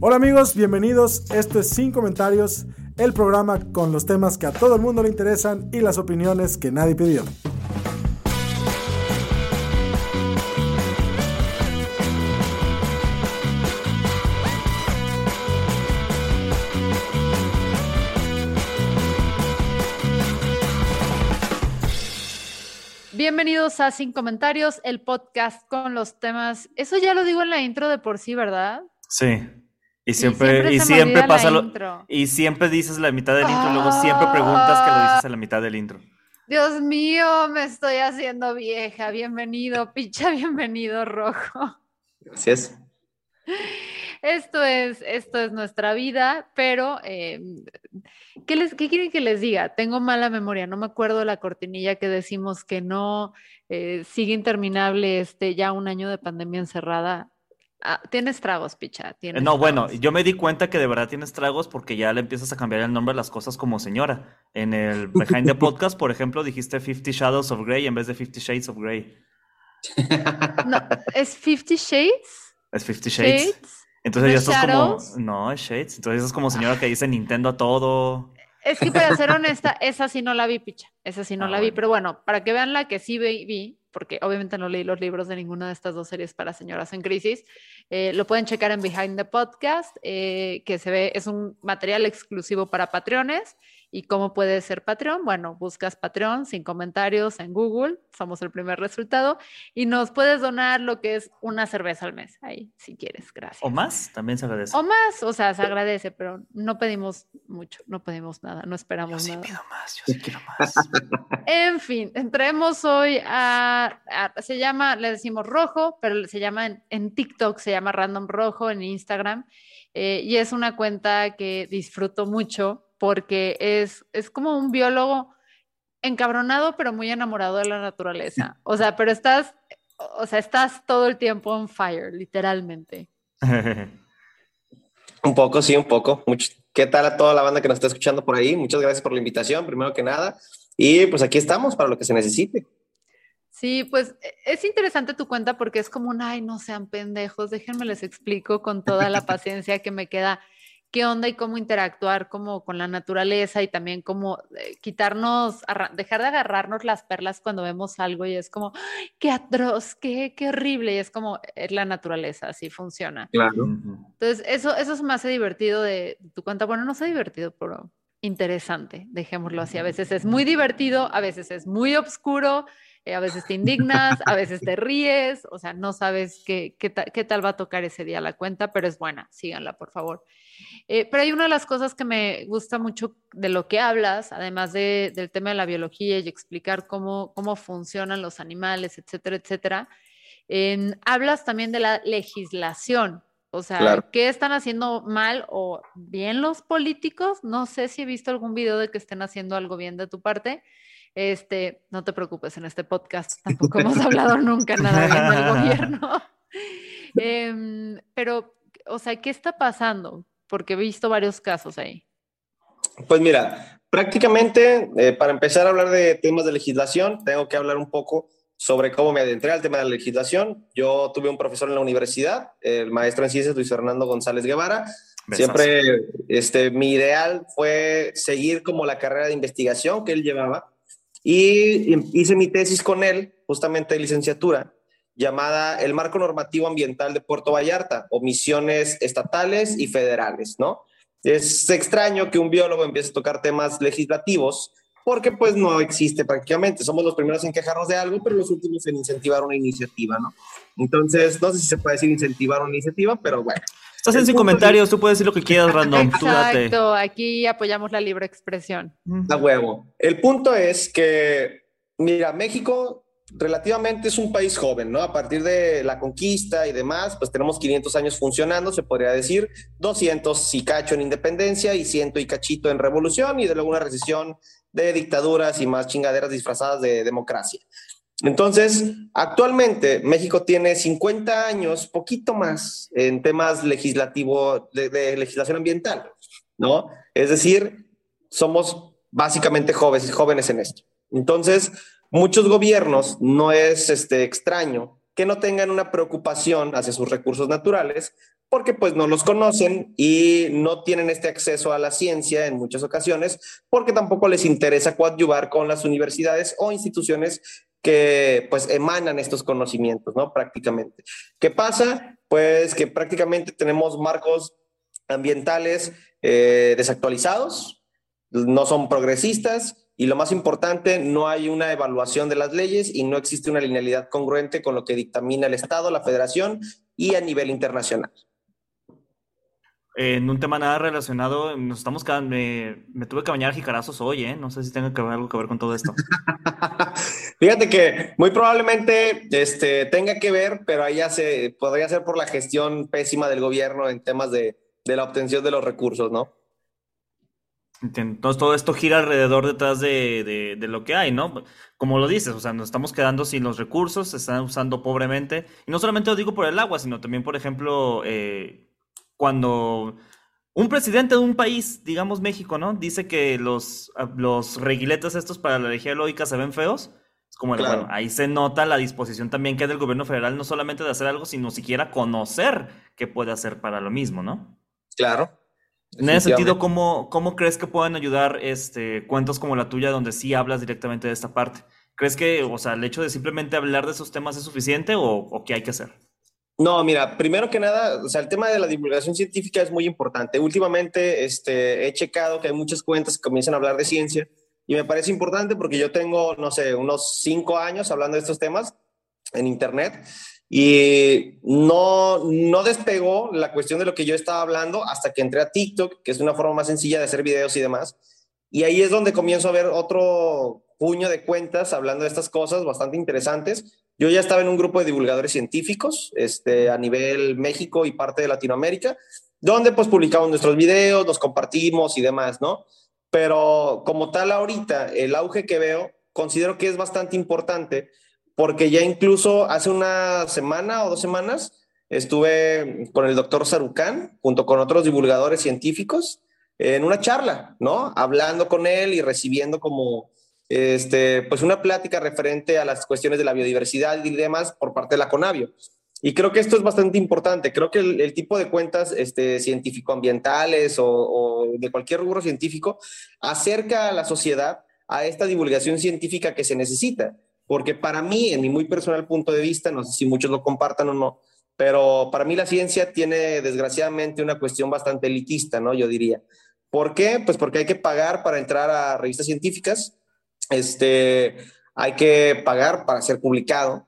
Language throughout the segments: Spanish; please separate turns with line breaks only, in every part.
Hola amigos, bienvenidos. Esto es Sin Comentarios, el programa con los temas que a todo el mundo le interesan y las opiniones que nadie pidió.
Bienvenidos a Sin Comentarios, el podcast con los temas. Eso ya lo digo en la intro de por sí, ¿verdad?
Sí. Y siempre, y siempre, pasa lo.
intro.
Y siempre dices la mitad del intro, y luego siempre preguntas que lo dices a la mitad del intro.
Dios mío, me estoy haciendo vieja. Bienvenido, picha, bienvenido, rojo.
Gracias.
Esto es, esto es nuestra vida, pero eh, ¿qué, les, ¿qué quieren que les diga? Tengo mala memoria, no me acuerdo la cortinilla que decimos que no eh, sigue interminable este ya un año de pandemia encerrada. Ah, tienes tragos, picha. Tienes
No, bueno, yo me di cuenta que de verdad tienes tragos porque ya le empiezas a cambiar el nombre a las cosas como señora. En el Behind the Podcast, por ejemplo, dijiste Fifty Shadows of Grey en vez de Fifty Shades of Grey.
No, ¿Es Fifty Shades?
Es Fifty Shades.
Shades.
Entonces
¿No
ya
es
estás
Shadows?
como. No, es Shades. Entonces es como señora que dice Nintendo a todo.
Es que para ser honesta, esa sí no la vi, picha. Esa sí no
Ah,
la vi.
bueno.
Pero bueno, para que vean la que sí vi, porque obviamente no leí los libros de ninguna de estas dos series para señoras en crisis, eh, lo pueden checar en Behind the Podcast, eh, que se ve, es un material exclusivo para Patreones. ¿Y cómo puedes ser Patreon? Bueno, buscas Patreon sin comentarios en Google, somos el primer resultado, y nos puedes donar lo que es una cerveza al mes, ahí, si quieres, gracias.
O más, también se agradece.
O más, o sea, se agradece, pero no pedimos mucho, no pedimos nada, no
Yo
esperamos
sí
nada.
pido más, yo sí quiero más.
En fin, entremos hoy a, a- se llama, le decimos rojo, pero se llama en, en TikTok, se llama Random Rojo, en Instagram, eh, y es una cuenta que disfruto mucho porque es, es como un biólogo encabronado, pero muy enamorado de la naturaleza. O sea, pero estás, o sea, estás todo el tiempo on fire, literalmente.
Un poco, sí, un poco. Mucho- ¿Qué tal a toda la banda que nos está escuchando por ahí? Muchas gracias por la invitación, primero que nada. Y pues aquí estamos para lo que se necesite.
Sí, pues e- es interesante tu cuenta porque es como un, ay, no sean pendejos, déjenme les explico con toda la paciencia que me queda qué onda y cómo interactuar como con la naturaleza y también cómo eh, quitarnos, dejar de agarrarnos las perlas cuando vemos algo y es como, qué atroz, qué, qué horrible y es como, es la naturaleza, así funciona.
Claro.
Entonces, eso, eso se me hace divertido de, tu cuenta. Bueno, no sé divertido, pero interesante, dejémoslo así. A veces es muy divertido, a veces es muy oscuro, a veces te indignas, a veces te ríes, o sea, no sabes qué, qué, ta- qué tal va a tocar ese día la cuenta, pero es buena, síganla, por favor. Eh, pero hay una de las cosas que me gusta mucho de lo que hablas, además de- del tema de la biología y explicar cómo, cómo funcionan los animales, etcétera, etcétera. hablas también de la legislación, o sea,
Claro.
¿qué están haciendo mal o bien los políticos? No sé si he visto algún video de que estén haciendo algo bien de tu parte. Este, no te preocupes, en este podcast tampoco hemos hablado nunca nada bien del gobierno. Em, pero, o sea, ¿qué está pasando? Porque he visto varios casos ahí.
Pues mira, prácticamente eh, para empezar a hablar de temas de legislación, tengo que hablar un poco sobre cómo me adentré al tema de la legislación. Yo tuve un profesor en la universidad, el maestro en ciencias Luis Fernando González Guevara.
Besazo.
Siempre este, mi ideal fue seguir como la carrera de investigación que él llevaba y hice mi tesis con él, justamente de licenciatura, llamada El Marco Normativo Ambiental de Puerto Vallarta, omisiones estatales y federales, ¿no? Es extraño que un biólogo empiece a tocar temas legislativos porque pues no existe prácticamente. Somos los primeros en quejarnos de algo, pero los últimos en incentivar una iniciativa, ¿no? Entonces, no sé si se puede decir incentivar una iniciativa, pero bueno.
Estás en sin comentarios, tú puedes decir lo que quieras, random. Tú date.
Exacto, aquí apoyamos la libre expresión.
A huevo. El punto es que, mira, México relativamente es un país joven, ¿no? A partir de la conquista y demás, pues tenemos 500 años funcionando, se podría decir, 200 y cacho en independencia y 100 y cachito en revolución y de luego una recesión de dictaduras y más chingaderas disfrazadas de democracia. Entonces, actualmente México tiene 50 años, poquito más, en temas legislativos, de, legislación ambiental, ¿no? Es decir, somos básicamente jóvenes, jóvenes en esto. Entonces, muchos gobiernos, no es este, extraño que no tengan una preocupación hacia sus recursos naturales, porque pues no los conocen y no tienen este acceso a la ciencia en muchas ocasiones, porque tampoco les interesa coadyuvar con las universidades o instituciones que pues emanan estos conocimientos, ¿no? Prácticamente. ¿Qué pasa? Pues que prácticamente tenemos marcos ambientales eh, desactualizados, no son progresistas y lo más importante, no hay una evaluación de las leyes y no existe una linealidad congruente con lo que dictamina el Estado, la Federación y a nivel internacional
en un tema nada relacionado, nos estamos quedando, me, tuve que bañar jicarazos hoy, ¿eh? No sé si tenga que ver, algo que ver con todo esto.
Fíjate que muy probablemente este, tenga que ver, pero ahí ya se podría ser por la gestión pésima del gobierno en temas de, la obtención de los recursos, ¿no?
Entonces todo esto gira alrededor detrás de, de, lo que hay, ¿no? Como lo dices, o sea, nos estamos quedando sin los recursos, se están usando pobremente. Y no solamente lo digo por el agua, sino también, por ejemplo, eh, cuando un presidente de un país, digamos México, ¿no? Dice que los, ah, los reguiletes estos para la energía lógica se ven feos. Es como, bueno, ahí se nota la disposición también que hay del gobierno federal, no solamente de hacer algo, sino siquiera conocer qué puede hacer para lo mismo, ¿no?
Claro.
En ese sentido, ¿cómo, ¿cómo crees que pueden ayudar este, cuentos como la tuya donde sí hablas directamente de esta parte? ¿Crees que, o sea, el hecho de simplemente hablar de esos temas es suficiente o, o qué hay que hacer?
No, mira, primero que nada, o sea, el tema de la divulgación científica es muy importante. Últimamente este, he checado que hay muchas cuentas que comienzan a hablar de ciencia y me parece importante porque yo tengo, no sé, unos cinco años hablando de estos temas en Internet y no, no despegó la cuestión de lo que yo estaba hablando hasta que entré a TikTok, que es una forma más sencilla de hacer videos y demás. Y ahí es donde comienzo a ver otro puño de cuentas hablando de estas cosas bastante interesantes yo ya estaba en un grupo de divulgadores científicos este, a nivel México y parte de Latinoamérica, donde pues publicamos nuestros videos, nos compartimos y demás, ¿no? Pero como tal ahorita, el auge que veo, considero que es bastante importante porque ya incluso hace una semana o dos semanas estuve con el doctor Sarucán junto con otros divulgadores científicos en una charla, ¿no? Hablando con él y recibiendo como este, pues una plática referente a las cuestiones de la biodiversidad y demás por parte de la CONAVIO. Y creo que esto es bastante importante. Creo que el, tipo de cuentas este, científico-ambientales o, o, de cualquier rubro científico acerca a la sociedad a esta divulgación científica que se necesita. Porque para mí, en mi muy personal punto de vista, no sé si muchos lo compartan o no, pero para mí la ciencia tiene desgraciadamente una cuestión bastante elitista, ¿no? Yo diría. ¿Por qué? Pues porque hay que pagar para entrar a revistas científicas este, hay que pagar para ser publicado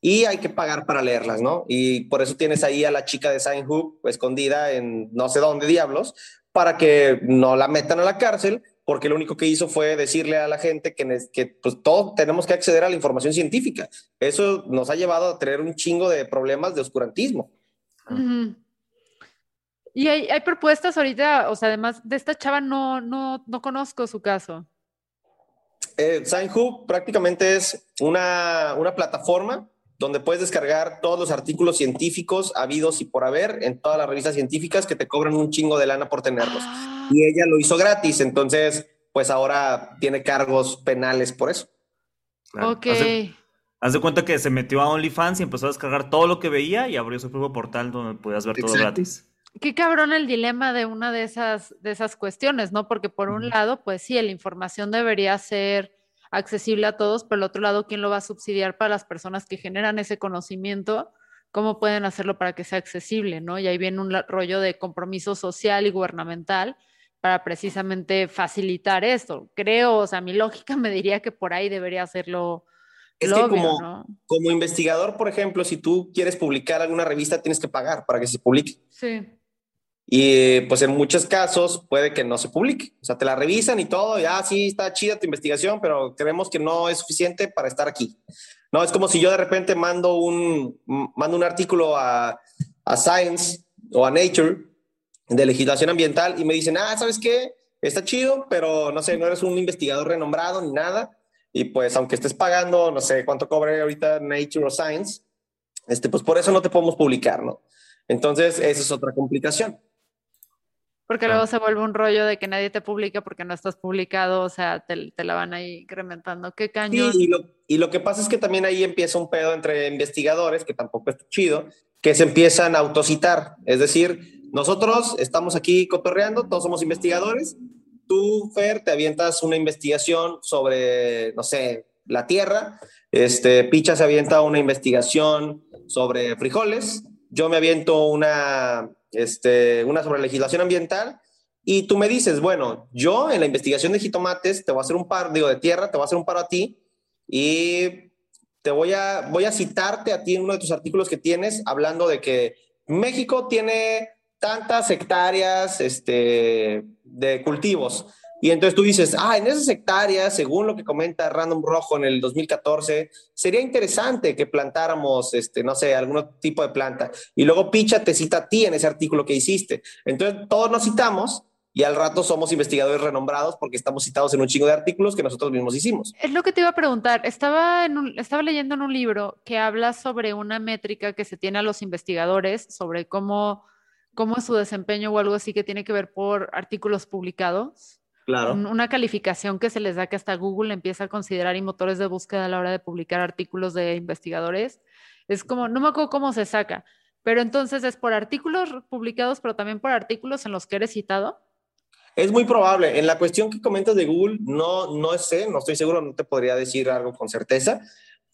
y hay que pagar para leerlas, ¿no? Y por eso tienes ahí a la chica de Sign Hoop escondida en no sé dónde diablos para que no la metan a la cárcel porque lo único que hizo fue decirle a la gente que, que pues, todos tenemos que acceder a la información científica. Eso nos ha llevado a tener un chingo de problemas de oscurantismo.
Y hay, hay, propuestas ahorita, o sea, además de esta chava no, no, no conozco su caso
eh, prácticamente es una, una plataforma donde puedes descargar todos los artículos científicos habidos y por haber en todas las revistas científicas que te cobran un chingo de lana por tenerlos. Ah. Y ella lo hizo gratis, entonces pues ahora tiene cargos penales por eso.
Ok.
Haz de, cuenta que se metió a OnlyFans y empezó a descargar todo lo que veía y abrió su propio portal donde podías ver todo gratis.
Qué cabrón el dilema de una de esas, de esas cuestiones, ¿no? Porque por un lado, pues sí, la información debería ser accesible a todos, pero por el otro lado, ¿quién lo va a subsidiar para las personas que generan ese conocimiento? ¿Cómo pueden hacerlo para que sea accesible, ¿no? Y ahí viene un rollo de compromiso social y gubernamental para precisamente facilitar esto. Creo, o sea, mi lógica me diría que por ahí debería hacerlo.
Es que como, como investigador, por ejemplo, si tú quieres publicar alguna revista, tienes que pagar para que se publique.
Sí.
Y pues en muchos casos puede que no se publique. O sea, te la revisan y todo, ya ah, sí está chida tu investigación, pero creemos que no es suficiente para estar aquí. No, es como si yo de repente mando un, mando un artículo a, a Science o a Nature de legislación ambiental y me dicen, ah, ¿sabes qué? Está chido, pero no sé, no eres un investigador renombrado ni nada. Y pues aunque estés pagando, no sé cuánto cobre ahorita Nature o Science, este, pues por eso no te podemos publicar, ¿no? Entonces, esa es otra complicación.
Porque luego se vuelve un rollo de que nadie te publica porque no estás publicado, o sea, te, la van ahí incrementando. ¿Qué cañón?
Sí, y lo, y lo, que pasa es que también ahí empieza un pedo entre investigadores, que tampoco es chido, que se empiezan a autocitar. Es decir, nosotros estamos aquí cotorreando, todos somos investigadores. Tú, Fer, te avientas una investigación sobre, no sé, la tierra. Este, Picha se avienta una investigación sobre frijoles. Yo me aviento una este, una sobre legislación ambiental, y tú me dices, bueno, yo en la investigación de jitomates te voy a hacer un par, digo, de tierra, te voy a hacer un paro a ti, y te voy a, voy a citarte a ti en uno de tus artículos que tienes, hablando de que México tiene tantas hectáreas este, de cultivos y entonces tú dices, ah, en esas hectáreas, según lo que comenta Random Rojo en el 2014, sería interesante que plantáramos, este, no sé, algún tipo de planta. Y luego Picha te cita a ti en ese artículo que hiciste. Entonces todos nos citamos y al rato somos investigadores renombrados porque estamos citados en un chingo de artículos que nosotros mismos hicimos.
Es lo que te iba a preguntar. Estaba, en estaba leyendo en un libro que habla sobre una métrica que se tiene a los investigadores sobre cómo, cómo es su desempeño o algo así que tiene que ver por artículos publicados.
Claro.
Una calificación que se les da que hasta Google empieza a considerar y motores de búsqueda a la hora de publicar artículos de investigadores. Es como, no me acuerdo cómo se saca, pero entonces es por artículos publicados, pero también por artículos en los que eres citado.
Es muy probable. En la cuestión que comentas de Google, no, no sé, no estoy seguro, no te podría decir algo con certeza,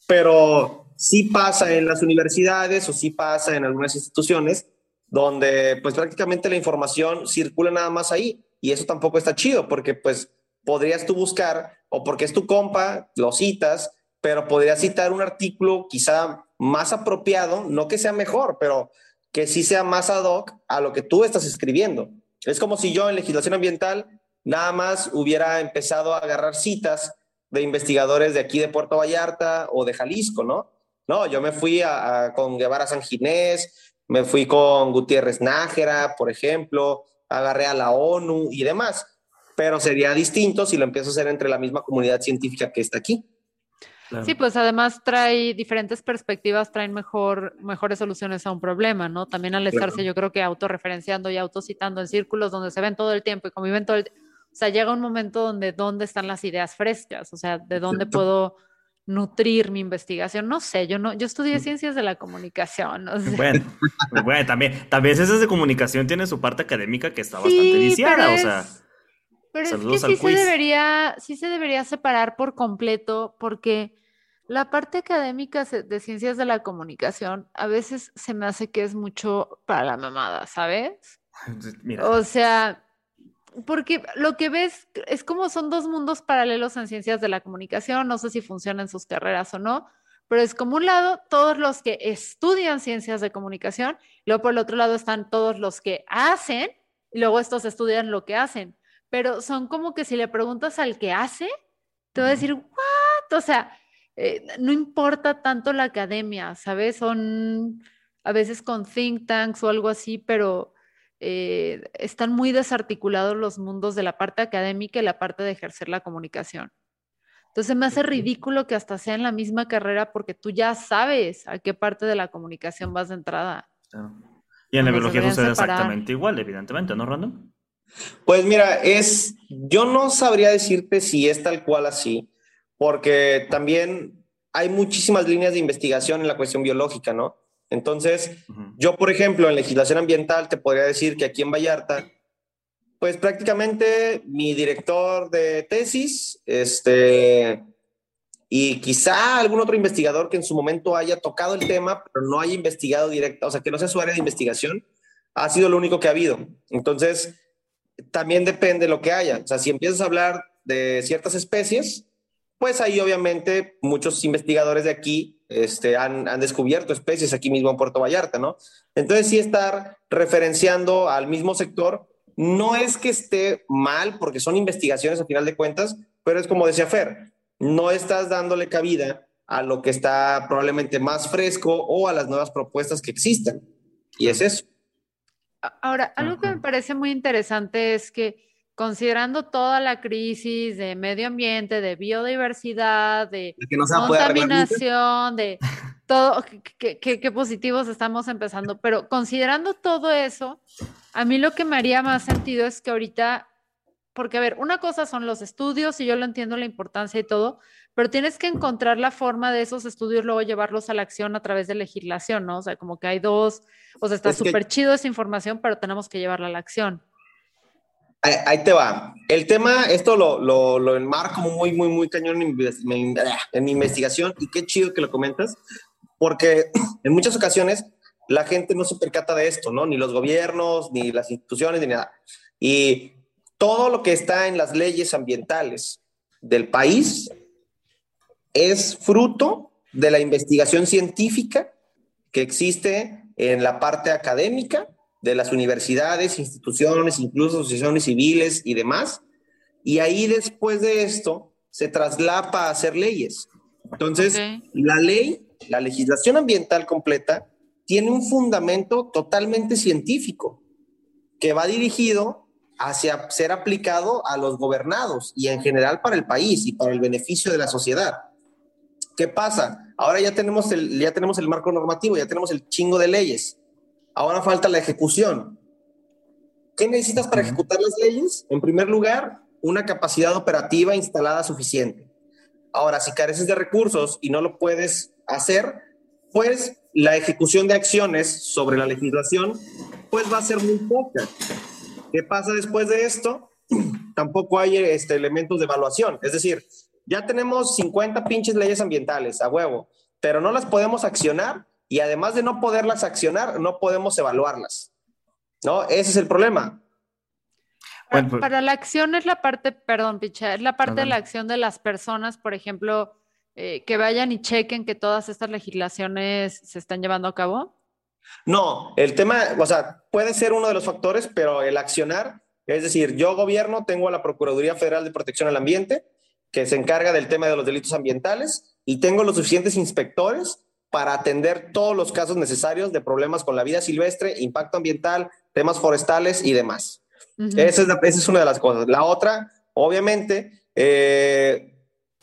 pero sí pasa en las universidades o sí pasa en algunas instituciones donde pues prácticamente la información circula nada más ahí y eso tampoco está chido porque pues podrías tú buscar o porque es tu compa, lo citas, pero podrías citar un artículo quizá más apropiado, no que sea mejor, pero que sí sea más ad hoc a lo que tú estás escribiendo. Es como si yo en legislación ambiental nada más hubiera empezado a agarrar citas de investigadores de aquí de Puerto Vallarta o de Jalisco, ¿no? No, yo me fui con Guevara San Ginés, me fui con Gutiérrez Nájera, por ejemplo, agarré a la ONU y demás, pero sería distinto si lo empiezo a hacer entre la misma comunidad científica que está aquí.
Sí, pues además trae diferentes perspectivas, traen mejor, mejores soluciones a un problema, ¿no? También al estarse yo creo que autorreferenciando y autocitando en círculos donde se ven todo el tiempo y conviven todo el tiempo, o sea, llega un momento donde dónde están las ideas frescas, o sea, de dónde puedo nutrir mi investigación. No sé, yo no, yo estudié mm. ciencias de la comunicación.
Bueno, bueno, también, también ciencias de comunicación tiene su parte académica que está bastante viciada, o sea.
Pero es que sí se debería, sí se debería separar por completo, porque la parte académica de ciencias de la comunicación a veces se me hace que es mucho para la mamada, ¿sabes? O sea, porque lo que ves es como son dos mundos paralelos en ciencias de la comunicación, no sé si funcionan sus carreras o no, pero es como un lado todos los que estudian ciencias de comunicación, luego por el otro lado están todos los que hacen, y luego estos estudian lo que hacen, pero son como que si le preguntas al que hace, te va a decir, ¿what? O sea, eh, no importa tanto la academia, ¿sabes? Son a veces con think tanks o algo así, pero eh, están muy desarticulados los mundos de la parte académica y la parte de ejercer la comunicación. Entonces me hace ridículo que hasta sea en la misma carrera porque tú ya sabes a qué parte de la comunicación vas de entrada.
Y en la biología sucede exactamente igual, evidentemente, ¿no, Random?
Pues mira, es, yo no sabría decirte si es tal cual así, porque también hay muchísimas líneas de investigación en la cuestión biológica, ¿no? Entonces, yo, por ejemplo, en legislación ambiental te podría decir que aquí en Vallarta, pues prácticamente mi director de tesis, este, y quizá algún otro investigador que en su momento haya tocado el tema, pero no haya investigado directa, o sea, que no sea su área de investigación, ha sido lo único que ha habido. Entonces, también depende de lo que haya. O sea, si empiezas a hablar de ciertas especies, pues ahí obviamente muchos investigadores de aquí este, han, han, descubierto especies aquí mismo en Puerto Vallarta, ¿no? Entonces sí estar referenciando al mismo sector no es que esté mal, porque son investigaciones a final de cuentas, pero es como decía Fer, no estás dándole cabida a lo que está probablemente más fresco o a las nuevas propuestas que existen. Y es eso.
Ahora, algo que me parece muy interesante es que considerando toda la crisis de medio ambiente, de biodiversidad, de, contaminación, de todo, qué positivos estamos empezando, pero considerando todo eso, a mí lo que me haría más sentido es que ahorita, porque a ver, una cosa son los estudios y yo lo entiendo la importancia y todo, pero tienes que encontrar la forma de esos estudios luego llevarlos a la acción a través de legislación, ¿no? O sea, como que hay dos, o sea, está súper chido esa información, pero tenemos que llevarla a la acción.
Ahí, te va. El tema, esto lo, lo, lo enmarco muy, muy, muy cañón en, en mi investigación y qué chido que lo comentas, porque en muchas ocasiones la gente no se percata de esto, ¿no? Ni los gobiernos, ni las instituciones, ni nada. Y todo lo que está en las leyes ambientales del país es fruto de la investigación científica que existe en la parte académica de las universidades, instituciones, incluso asociaciones civiles y demás. Y ahí después de esto se traslapa a hacer leyes. Entonces, la ley, la legislación ambiental completa, tiene un fundamento totalmente científico que va dirigido hacia ser aplicado a los gobernados y en general para el país y para el beneficio de la sociedad. ¿Qué pasa? Ahora ya tenemos el, ya tenemos el marco normativo, ya tenemos el chingo de leyes. Ahora falta la ejecución. ¿Qué necesitas para ejecutar las leyes? En primer lugar, una capacidad operativa instalada suficiente. Ahora, si careces de recursos y no lo puedes hacer, pues la ejecución de acciones sobre la legislación, pues va a ser muy poca. ¿Qué pasa después de esto? Tampoco hay este, elementos de evaluación. Es decir, ya tenemos 50 pinches leyes ambientales a huevo, pero no las podemos accionar y además de no poderlas accionar, no podemos evaluarlas. ¿No? Ese es el problema.
Para, pues la acción es la parte, perdón, Picha, es la parte de la acción de las personas, por ejemplo, eh, que vayan y chequen que todas estas legislaciones se están llevando a cabo.
No, el tema, o sea, puede ser uno de los factores, pero el accionar, es decir, yo gobierno, tengo a la Procuraduría Federal de Protección al Ambiente, que se encarga del tema de los delitos ambientales y tengo los suficientes inspectores para atender todos los casos necesarios de problemas con la vida silvestre, impacto ambiental, temas forestales y demás. esa, es una de las cosas. La otra, obviamente, eh,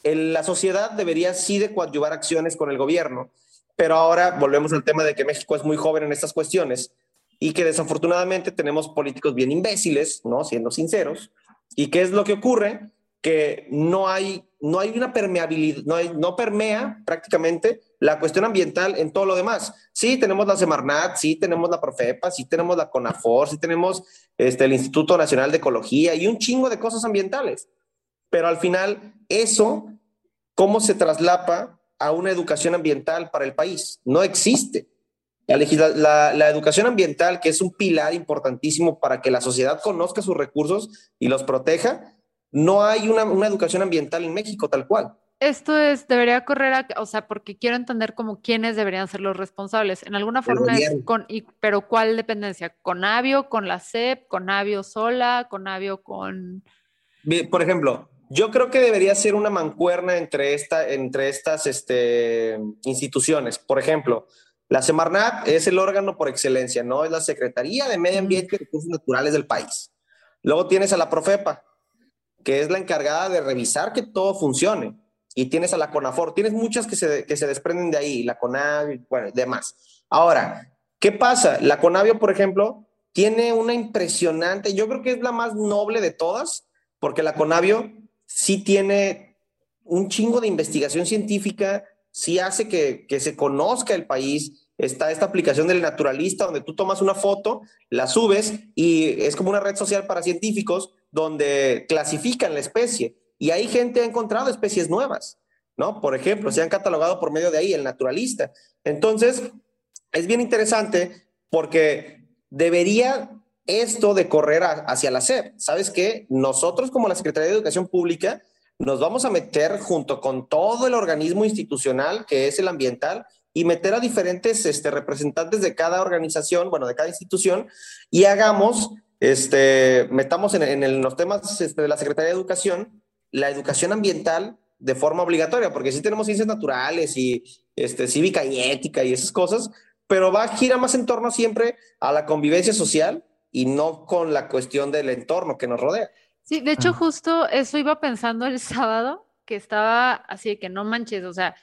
la sociedad debería sí de coadyuvar acciones con el gobierno, pero ahora volvemos al tema de que México es muy joven en estas cuestiones y que desafortunadamente tenemos políticos bien imbéciles, ¿no? Siendo sinceros. ¿Y qué es lo que ocurre? Que no hay, no hay una permeabilidad, no, no permea prácticamente la cuestión ambiental en todo lo demás. Sí, tenemos la Semarnat, sí, tenemos la Profepa, sí, tenemos la CONAFOR, sí, tenemos este, el Instituto Nacional de Ecología y un chingo de cosas ambientales. Pero al final, eso, ¿cómo se traslapa a una educación ambiental para el país? No existe. La, la, la, educación ambiental, que es un pilar importantísimo para que la sociedad conozca sus recursos y los proteja, no hay una, educación ambiental en México tal cual.
Esto es, debería correr, a, o sea, porque quiero entender como quiénes deberían ser los responsables. En alguna forma es con, y, pero ¿cuál dependencia? ¿Con Avio, con la CEP, con Avio sola, con Avio con...?
Por ejemplo, yo creo que debería ser una mancuerna entre, esta, entre estas este, instituciones. Por ejemplo, la Semarnat es el órgano por excelencia, ¿no? Es la Secretaría de Medio Ambiente y Recursos Naturales del país. Luego tienes a la Profepa, que es la encargada de revisar que todo funcione. Y tienes a la CONAFOR, tienes muchas que se, que se desprenden de ahí, la CONAVIO, bueno, demás. Ahora, ¿qué pasa? La CONAVIO, por ejemplo, tiene una impresionante, yo creo que es la más noble de todas, porque la CONAVIO sí tiene un chingo de investigación científica, sí hace que, que se conozca el país, está esta aplicación del naturalista donde tú tomas una foto, la subes y es como una red social para científicos donde clasifican la especie y ahí gente ha encontrado especies nuevas, ¿no? Por ejemplo, se han catalogado por medio de ahí el naturalista. Entonces, es bien interesante porque debería esto de correr hacia la SEP. ¿Sabes qué? Nosotros como la Secretaría de Educación Pública nos vamos a meter junto con todo el organismo institucional que es el ambiental y meter a diferentes este, representantes de cada organización, bueno, de cada institución, y hagamos, este, metamos en, los temas este, de la Secretaría de Educación la educación ambiental de forma obligatoria, porque sí tenemos ciencias naturales y este, cívica y ética y esas cosas, pero va a girar más en torno siempre a la convivencia social y no con la cuestión del entorno que nos rodea.
Sí, de hecho, ah. justo eso iba pensando el sábado, que estaba así de que no manches, o sea,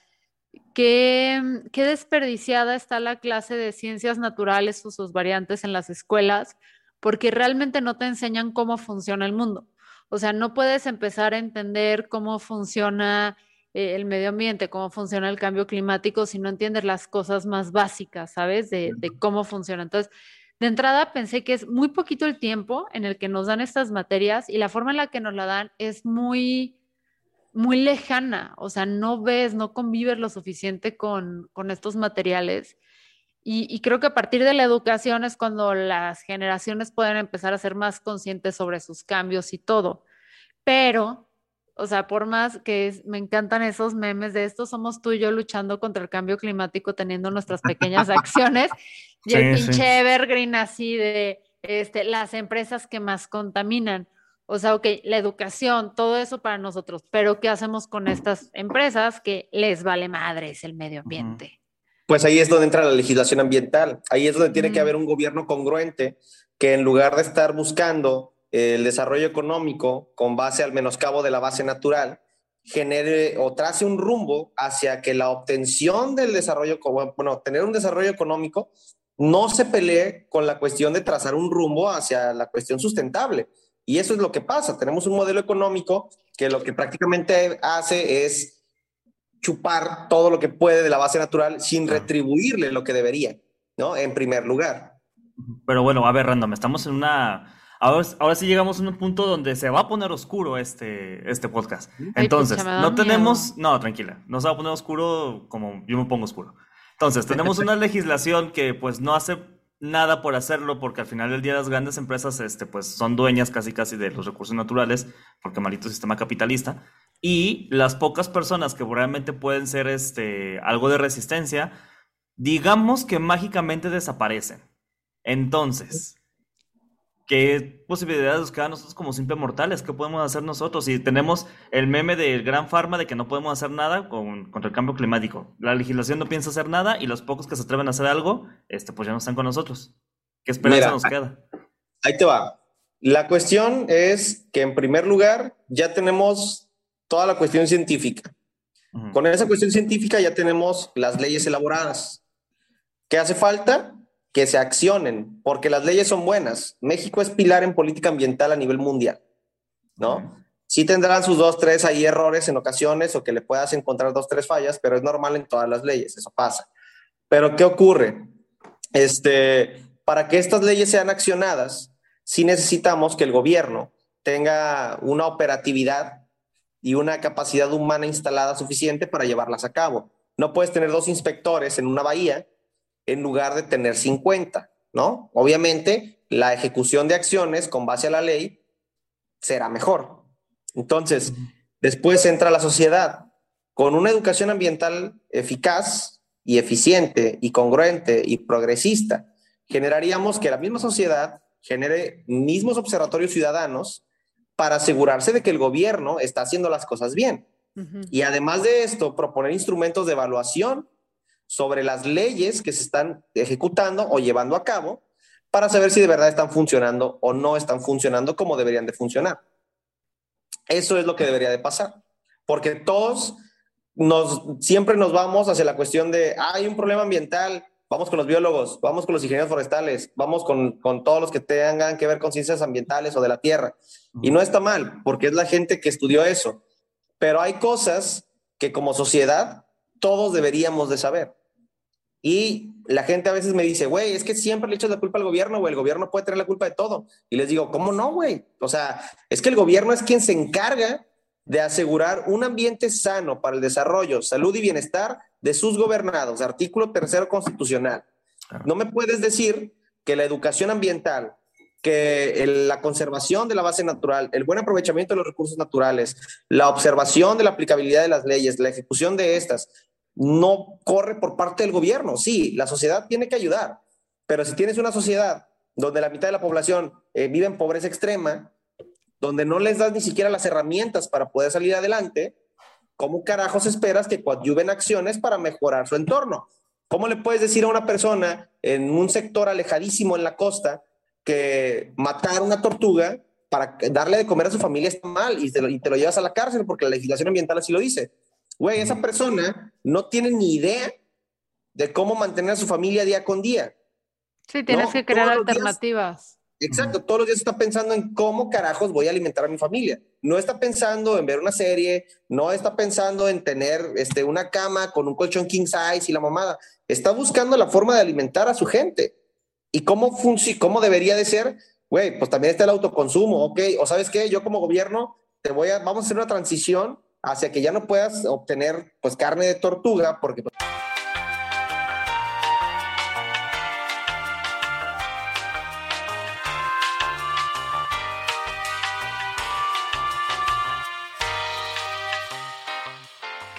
qué, qué desperdiciada está la clase de ciencias naturales o sus variantes en las escuelas, porque realmente no te enseñan cómo funciona el mundo. O sea, no puedes empezar a entender cómo funciona eh, el medio ambiente, cómo funciona el cambio climático si no entiendes las cosas más básicas, ¿sabes? De, de cómo funciona. Entonces, de entrada pensé que es muy poquito el tiempo en el que nos dan estas materias y la forma en la que nos la dan es muy, muy lejana. O sea, no ves, no convives lo suficiente con, con estos materiales. Y, y, creo que a partir de la educación es cuando las generaciones pueden empezar a ser más conscientes sobre sus cambios y todo. Pero o sea, por más que me encantan esos memes de esto, somos tú y yo luchando contra el cambio climático, teniendo nuestras pequeñas acciones, y el pinche Evergreen así de este, las empresas que más contaminan. O sea, ok, la educación, todo eso para nosotros, pero ¿qué hacemos con estas empresas que les vale madres el medio ambiente?
Pues ahí es donde entra la legislación ambiental, ahí es donde tiene que haber un gobierno congruente que en lugar de estar buscando el desarrollo económico con base al menoscabo de la base natural genere o trace un rumbo hacia que la obtención del desarrollo, bueno, tener un desarrollo económico no se pelee con la cuestión de trazar un rumbo hacia la cuestión sustentable. Y eso es lo que pasa. Tenemos un modelo económico que lo que prácticamente hace es chupar todo lo que puede de la base natural sin retribuirle lo que debería, ¿no? En primer lugar.
Pero bueno, a ver, Random, estamos en una Ahora, sí llegamos a un punto donde se va a poner oscuro este, este podcast. Entonces, no tenemos... No, tranquila. No se va a poner oscuro como yo me pongo oscuro. Entonces, tenemos una legislación que pues no hace nada por hacerlo porque al final del día las grandes empresas este, pues son dueñas casi casi de los recursos naturales porque maldito sistema capitalista y las pocas personas que realmente pueden ser este, algo de resistencia, digamos que mágicamente desaparecen. Entonces, ¿Qué posibilidades nos quedan nosotros como simples mortales? ¿Qué podemos hacer nosotros? Si tenemos el meme del gran farma de que no podemos hacer nada con, contra el cambio climático. La legislación no piensa hacer nada y los pocos que se atreven a hacer algo, este, pues ya no están con nosotros. ¿Qué esperanza nos queda?
Ahí te va. La cuestión es que en primer lugar ya tenemos toda la cuestión científica. Con esa cuestión científica ya tenemos las leyes elaboradas. ¿Qué hace falta? que se accionen, porque las leyes son buenas. México es pilar en política ambiental a nivel mundial, ¿no? Sí tendrán sus dos, tres ahí errores en ocasiones o que le puedas encontrar dos, tres fallas, pero es normal en todas las leyes, eso pasa. Pero ¿qué ocurre? Este, para que estas leyes sean accionadas, sí necesitamos que el gobierno tenga una operatividad y una capacidad humana instalada suficiente para llevarlas a cabo. No puedes tener dos inspectores en una bahía en lugar de tener 50, ¿no? Obviamente, la ejecución de acciones con base a la ley será mejor. Entonces, después entra la sociedad. Con una educación ambiental eficaz y eficiente y congruente y progresista, generaríamos que la misma sociedad genere mismos observatorios ciudadanos para asegurarse de que el gobierno está haciendo las cosas bien. Y además de esto, proponer instrumentos de evaluación sobre las leyes que se están ejecutando o llevando a cabo para saber si de verdad están funcionando o no están funcionando como deberían de funcionar. Eso es lo que debería de pasar, porque todos nos, siempre nos vamos hacia la cuestión de, hay un problema ambiental, vamos con los biólogos, vamos con los ingenieros forestales, vamos con, con todos los que tengan que ver con ciencias ambientales o de la tierra. Y no está mal, porque es la gente que estudió eso, pero hay cosas que como sociedad todos deberíamos de saber. Y la gente a veces me dice, güey, es que siempre le echas la culpa al gobierno, güey, el gobierno puede tener la culpa de todo. Y les digo, ¿cómo no, güey? O sea, es que el gobierno es quien se encarga de asegurar un ambiente sano para el desarrollo, salud y bienestar de sus gobernados, artículo tercero constitucional. No me puedes decir que la educación ambiental que la conservación de la base natural, el buen aprovechamiento de los recursos naturales, la observación de la aplicabilidad de las leyes, la ejecución de estas, no corre por parte del gobierno. Sí, la sociedad tiene que ayudar, pero si tienes una sociedad donde la mitad de la población eh, vive en pobreza extrema, donde no les das ni siquiera las herramientas para poder salir adelante, ¿cómo carajos esperas que coadyuven acciones para mejorar su entorno? ¿Cómo le puedes decir a una persona en un sector alejadísimo en la costa que matar una tortuga para darle de comer a su familia está mal y te, lo, y te lo llevas a la cárcel porque la legislación ambiental así lo dice? Güey, esa persona no tiene ni idea de cómo mantener a su familia día con día.
Sí, tienes que crear alternativas.
Exacto, todos los días está pensando en cómo carajos voy a alimentar a mi familia. No está pensando en ver una serie, no está pensando en tener este, una cama con un colchón king size y la mamada. Está buscando la forma de alimentar a su gente. ¿Y cómo, cómo debería de ser? Güey, pues también está el autoconsumo, ok. O sabes qué, yo como gobierno te voy a, vamos a hacer una transición hacia que ya no puedas obtener pues carne de tortuga porque... Pues,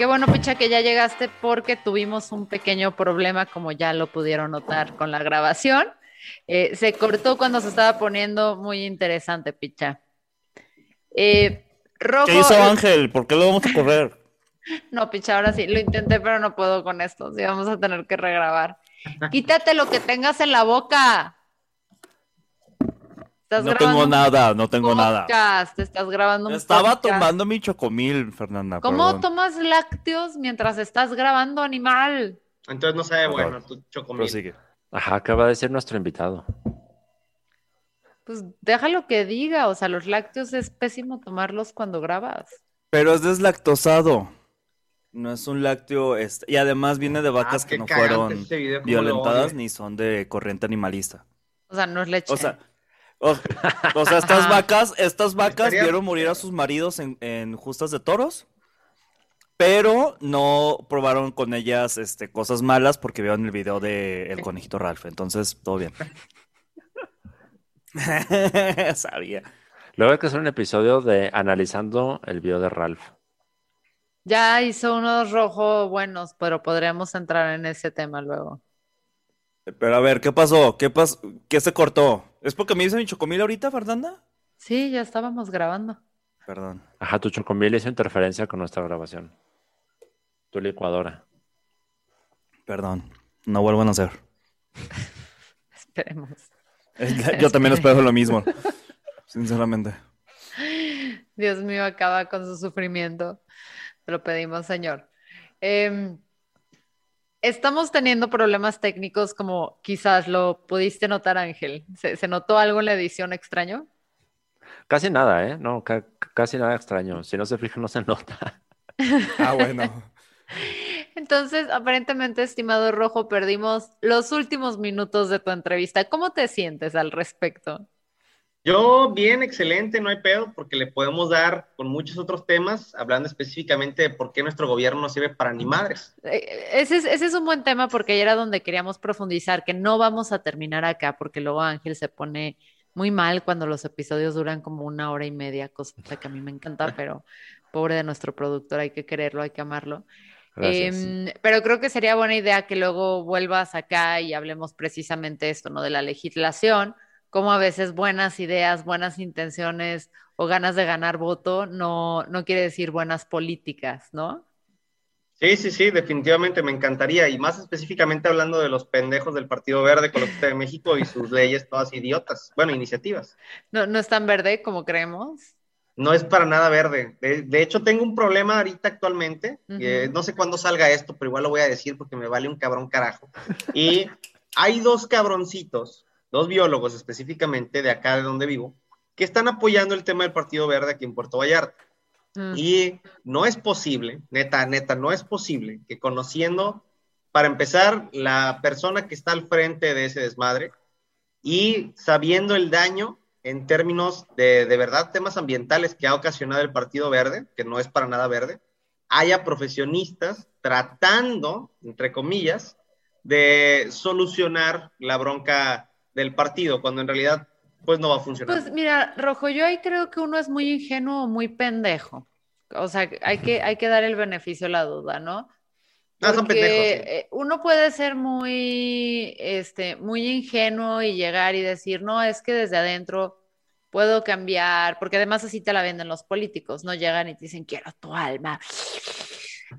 Qué bueno, Picha, que ya llegaste porque tuvimos un pequeño problema, como ya lo pudieron notar con la grabación. Eh, se cortó cuando se estaba poniendo muy interesante, Picha.
Eh, ¿Qué hizo Ángel? ¿Por qué lo vamos a correr?
No, Picha, ahora sí, lo intenté, pero no puedo con esto. Sí, vamos a tener que regrabar. Quítate lo que tengas en la boca
no tengo nada, no tengo nada.
Te estás grabando un
Estaba tomando mi chocomil, Fernanda.
¿Cómo tomas lácteos mientras estás grabando animal?
Entonces no sabe bueno tu chocomil.
Ajá, acaba de ser nuestro invitado.
Pues déjalo que diga, o sea, los lácteos es pésimo tomarlos cuando grabas.
Pero es deslactosado. No es un lácteo, y además viene de vacas ah, que no fueron este violentadas ni son de corriente animalista.
O sea, no es leche.
O sea, o, sea, estas vacas, estas vacas vieron morir a sus maridos en, justas de toros, pero no probaron con ellas este, cosas malas porque vieron el video de El Conejito Ralph. Entonces, todo bien. Sabía.
Luego hay que hacer un episodio de analizando el video de Ralph.
Ya hizo unos rojos buenos, pero podríamos entrar en ese tema luego.
Pero a ver, ¿qué pasó? ¿Qué, pasó? ¿Qué se cortó? ¿Es porque me hice mi chocomil ahorita, Fernanda?
Sí, ya estábamos grabando.
Perdón.
Ajá, tu chocomil hizo interferencia con nuestra grabación. Tu licuadora.
Perdón, no vuelvan a hacer.
Esperemos.
Yo también espero lo mismo, sinceramente.
Dios mío, acaba con su sufrimiento. Te lo pedimos, Señor. Eh, estamos teniendo problemas técnicos como quizás lo pudiste notar, Ángel. ¿Se, notó algo en la edición extraño?
Casi nada, ¿eh? No, casi nada extraño. Si no se fija, no se nota.
ah, bueno.
Entonces, aparentemente, estimado Rojo, perdimos los últimos minutos de tu entrevista. ¿Cómo te sientes al respecto?
Yo bien, excelente, no hay pedo, porque le podemos dar con muchos otros temas, hablando específicamente de por qué nuestro gobierno no sirve para ni madres.
Eh, ese es, ese es un buen tema porque era donde queríamos profundizar, que no vamos a terminar acá, porque luego Ángel se pone muy mal cuando los episodios duran como una hora y media, cosa que a mí me encanta, pero pobre de nuestro productor, hay que quererlo, hay que amarlo. Em, pero creo que sería buena idea que luego vuelvas acá y hablemos precisamente esto, ¿no? De la legislación como a veces buenas ideas, buenas intenciones o ganas de ganar voto no, no quiere decir buenas políticas, ¿no?
Sí, sí, sí, definitivamente me encantaría. Y más específicamente hablando de los pendejos del Partido Verde Ecologista de México y sus leyes todas idiotas. Bueno, iniciativas.
No, no es tan verde como creemos.
No es para nada verde. De, hecho, tengo un problema ahorita actualmente. no sé cuándo salga esto, pero igual lo voy a decir porque me vale un cabrón carajo. Y hay dos cabroncitos dos biólogos específicamente de acá de donde vivo, que están apoyando el tema del Partido Verde aquí en Puerto Vallarta. Mm. Y no es posible, neta, neta, no es posible que conociendo, para empezar, la persona que está al frente de ese desmadre y sabiendo el daño en términos de, de verdad, temas ambientales que ha ocasionado el Partido Verde, que no es para nada verde, haya profesionistas tratando, entre comillas, de solucionar la bronca del partido, cuando en realidad
pues no va a funcionar.
Pues mira, Rojo, yo ahí creo que uno es muy ingenuo o muy pendejo. O sea, hay que, hay que dar el beneficio a la duda, ¿no?
Ah, son
Porque,
pendejos, sí.
eh, uno puede ser muy, este, muy ingenuo y llegar y decir, no, es que desde adentro puedo cambiar, porque además así te la venden los políticos, no llegan y te dicen, quiero tu alma.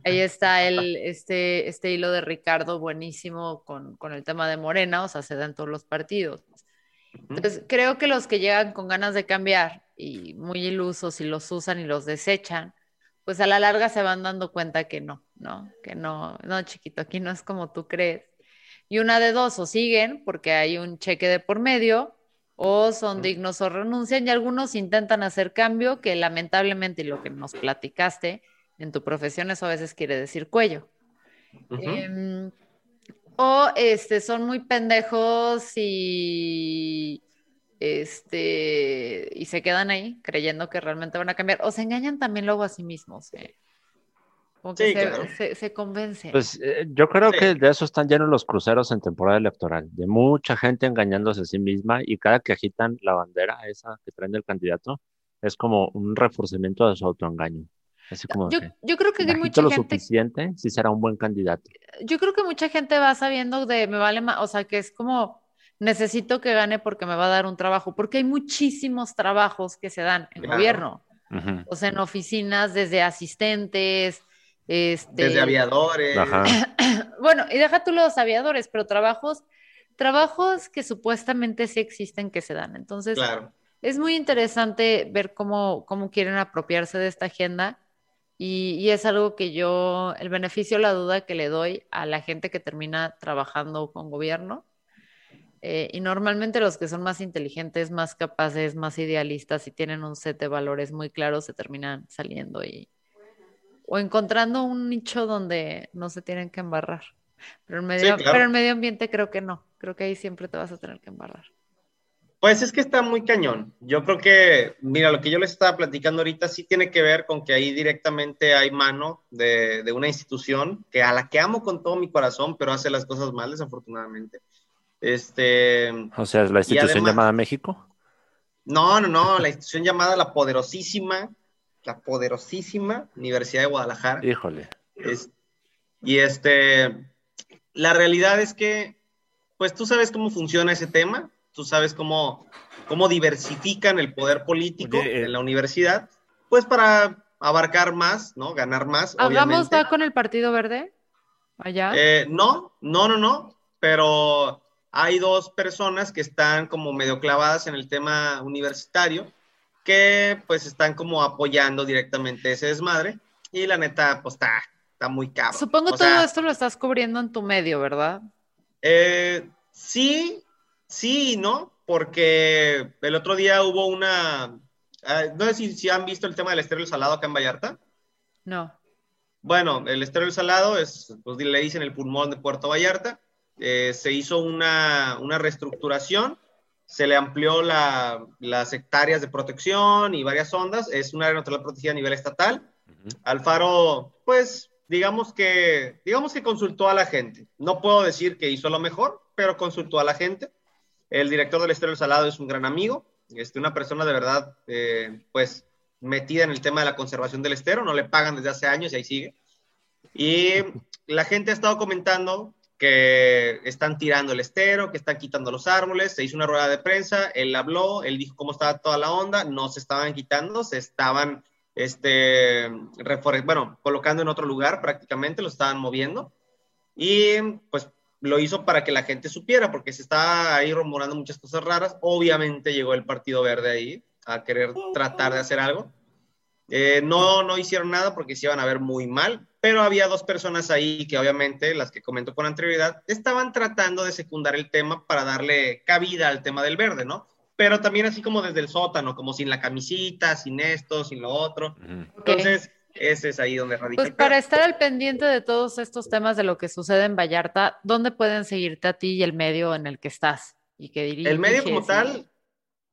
Ahí está el, este, este hilo de Ricardo buenísimo con, con el tema de Morena, o sea, se da en todos los partidos. Entonces, creo que los que llegan con ganas de cambiar y muy ilusos y los usan y los desechan, pues a la larga se van dando cuenta que no, ¿no? Que no, no, chiquito, aquí no es como tú crees. Y una de dos, o siguen porque hay un cheque de por medio, o son dignos o renuncian, y algunos intentan hacer cambio, que lamentablemente, y lo que nos platicaste, en tu profesión eso a veces quiere decir cuello. Em, o este, son muy pendejos y, este, y se quedan ahí creyendo que realmente van a cambiar. O se engañan también luego a sí mismos. eh. Como que
Sí,
se,
claro.
se- se convencen.
Pues eh, yo creo
Sí.
que de eso están llenos los cruceros en temporada electoral, de mucha gente engañándose a sí misma y cada que agitan la bandera esa que traen del candidato es como un reforzamiento de su autoengaño. Así como
yo,
que
yo creo que hay mucha
lo
gente,
suficiente si será un buen candidato.
yo creo que mucha gente va sabiendo de me vale más, o sea, que es como necesito que gane porque me va a dar un trabajo, porque hay muchísimos trabajos que se dan en
Claro.
gobierno. O sea, en oficinas, desde asistentes, este,
Desde aviadores.
Ajá.
bueno, y deja tú los aviadores, pero trabajos, trabajos que supuestamente sí existen que se dan. Entonces,
Claro.
es muy interesante ver cómo, cómo quieren apropiarse de esta agenda y, y es algo que yo, el beneficio, la duda que le doy a la gente que termina trabajando con gobierno. Eh, y normalmente los que son más inteligentes, más capaces, más idealistas y tienen un set de valores muy claros se terminan saliendo y o encontrando un nicho donde no se tienen que embarrar. Pero en medio,
claro.
pero en medio ambiente creo que no. Creo que ahí siempre te vas a tener que embarrar.
Pues es que está muy cañón. Yo creo que, mira, lo que yo les estaba platicando ahorita sí tiene que ver con que ahí directamente hay mano de, de una institución que a la que amo con todo mi corazón, pero hace las cosas mal, desafortunadamente. Este,
O sea, es la institución
además-
llamada México.
no, no, no, la institución llamada la poderosísima, la poderosísima Universidad de Guadalajara.
Híjole.
Es- y este, la realidad es que, pues tú sabes cómo funciona ese tema, tú sabes cómo, cómo diversifican el poder político
Oye, eh,
en la universidad, pues para abarcar más, ¿no? Ganar más,
¿Hagamos
obviamente.
va con el Partido Verde? Allá.
Eh, no, no, no, no, pero hay dos personas que están como medio clavadas en el tema universitario, que pues están como apoyando directamente ese desmadre, y la neta, pues está, está muy cabrón.
Supongo
O
todo
sea,
esto lo estás cubriendo en tu medio, ¿verdad?
Eh, sí, sí no, porque el otro día hubo una. ah, no sé si, si han visto el tema del estéreo salado acá en Vallarta.
No.
Bueno, el estéreo salado es, pues le dicen el pulmón de Puerto Vallarta. Eh, se hizo una, una reestructuración, se le amplió la- las hectáreas de protección y varias ondas. Es un área natural protegida a nivel estatal. Alfaro, pues, digamos que, digamos que consultó a la gente. No puedo decir que hizo lo mejor, pero consultó a la gente. El director del Estero del Salado es un gran amigo, este, una persona de verdad, eh, pues, metida en el tema de la conservación del estero, no le pagan desde hace años y ahí sigue. Y la gente ha estado comentando que están tirando el estero, que están quitando los árboles, se hizo una rueda de prensa, él habló, él dijo cómo estaba toda la onda, no se estaban quitando, se estaban este, bueno, colocando en otro lugar prácticamente, lo estaban moviendo. Y pues lo hizo para que la gente supiera, porque se estaba ahí rumorando muchas cosas raras. Obviamente llegó el Partido Verde ahí a querer tratar de hacer algo. Eh, no, no hicieron nada porque se iban a ver muy mal, pero había dos personas ahí que obviamente, las que comento con anterioridad, estaban tratando de secundar el tema para darle cabida al tema del verde, ¿no? Pero también así como desde el sótano, como sin la camisita, sin esto, sin lo otro. Entonces, ese es ahí donde radica
Pues para estar al pendiente de todos estos temas de lo que sucede en Vallarta, ¿dónde pueden seguirte a ti y el medio en el que estás? Y que diriges
El medio como tal,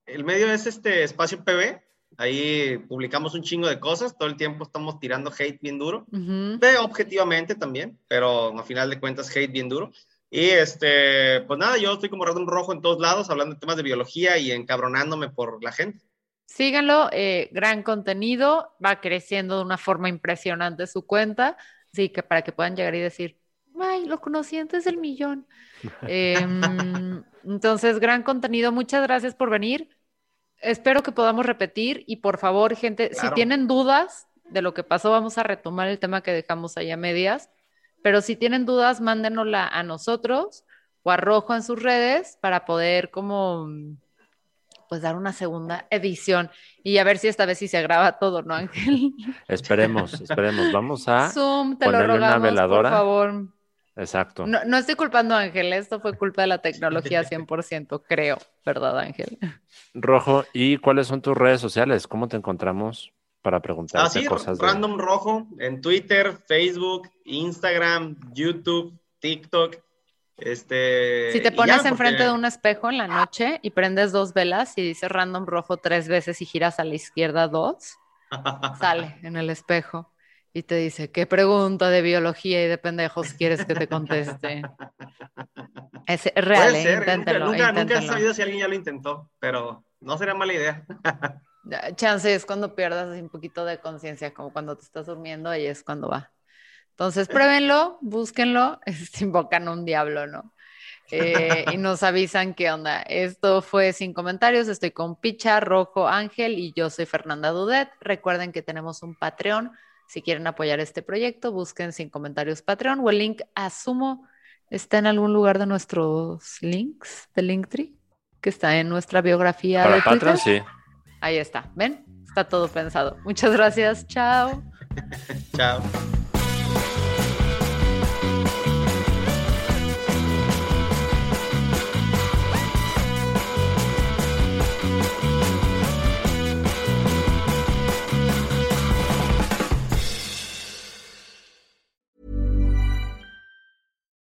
el medio es este espacio PB. Ahí publicamos un chingo de cosas. Todo el tiempo estamos tirando hate bien duro. Ve objetivamente también, pero a final de cuentas hate bien duro.
Y este, pues nada, yo estoy como Random Rojo en todos lados, hablando de temas de biología y encabronándome por la gente.
Síganlo, eh, gran contenido, va creciendo de una forma impresionante su cuenta, así que para que puedan llegar y decir, ay, lo conocí antes del millón. Em, entonces, gran contenido, muchas gracias por venir. Espero que podamos repetir y por favor, gente, si tienen dudas de lo que pasó, vamos a retomar el tema que dejamos ahí a medias, pero si tienen dudas, mándenosla a nosotros o a Rojo en sus redes para poder como pues dar una segunda edición y a ver si esta vez sí se graba todo, ¿no, Ángel?
Esperemos, esperemos. Vamos a.
Zoom, te lo
ponerle una
rogamos,
veladora.
por favor.
Exacto.
No, no estoy culpando a Ángel, esto fue culpa de la tecnología 100%, creo, ¿verdad, Ángel?
Rojo, ¿y cuáles son tus redes sociales? ¿Cómo te encontramos para preguntarte
Así,
cosas de...
Random Rojo en Twitter, Facebook, Instagram, YouTube, TikTok. Este,
Si te pones
ya,
enfrente
porque-
de un espejo en la noche y prendes dos velas y dices random rojo tres veces y giras a la izquierda dos, sale en el espejo y te dice, ¿qué pregunta de biología y de pendejos quieres que te conteste? Es real,
Puede
¿eh?
ser,
inténtenlo,
nunca, nunca he sabido si alguien ya lo intentó, pero no sería mala idea.
Chance es cuando pierdas un poquito de conciencia, como cuando te estás durmiendo y es cuando va. Entonces, pruébenlo, búsquenlo, este, invocan un diablo, ¿no? Eh, y nos avisan qué onda. Esto fue sin comentarios. Estoy con Picha, Rojo, Ángel y yo soy Fernanda Dudet. Recuerden que tenemos un Patreon. Si quieren apoyar este proyecto, busquen sin comentarios Patreon o el link asumo está en algún lugar de nuestros links de Linktree, que está en nuestra biografía
Para
de Twitter.
Patreon, sí.
Ahí está, ¿ven? Está todo pensado. Muchas gracias, chao.
Chao.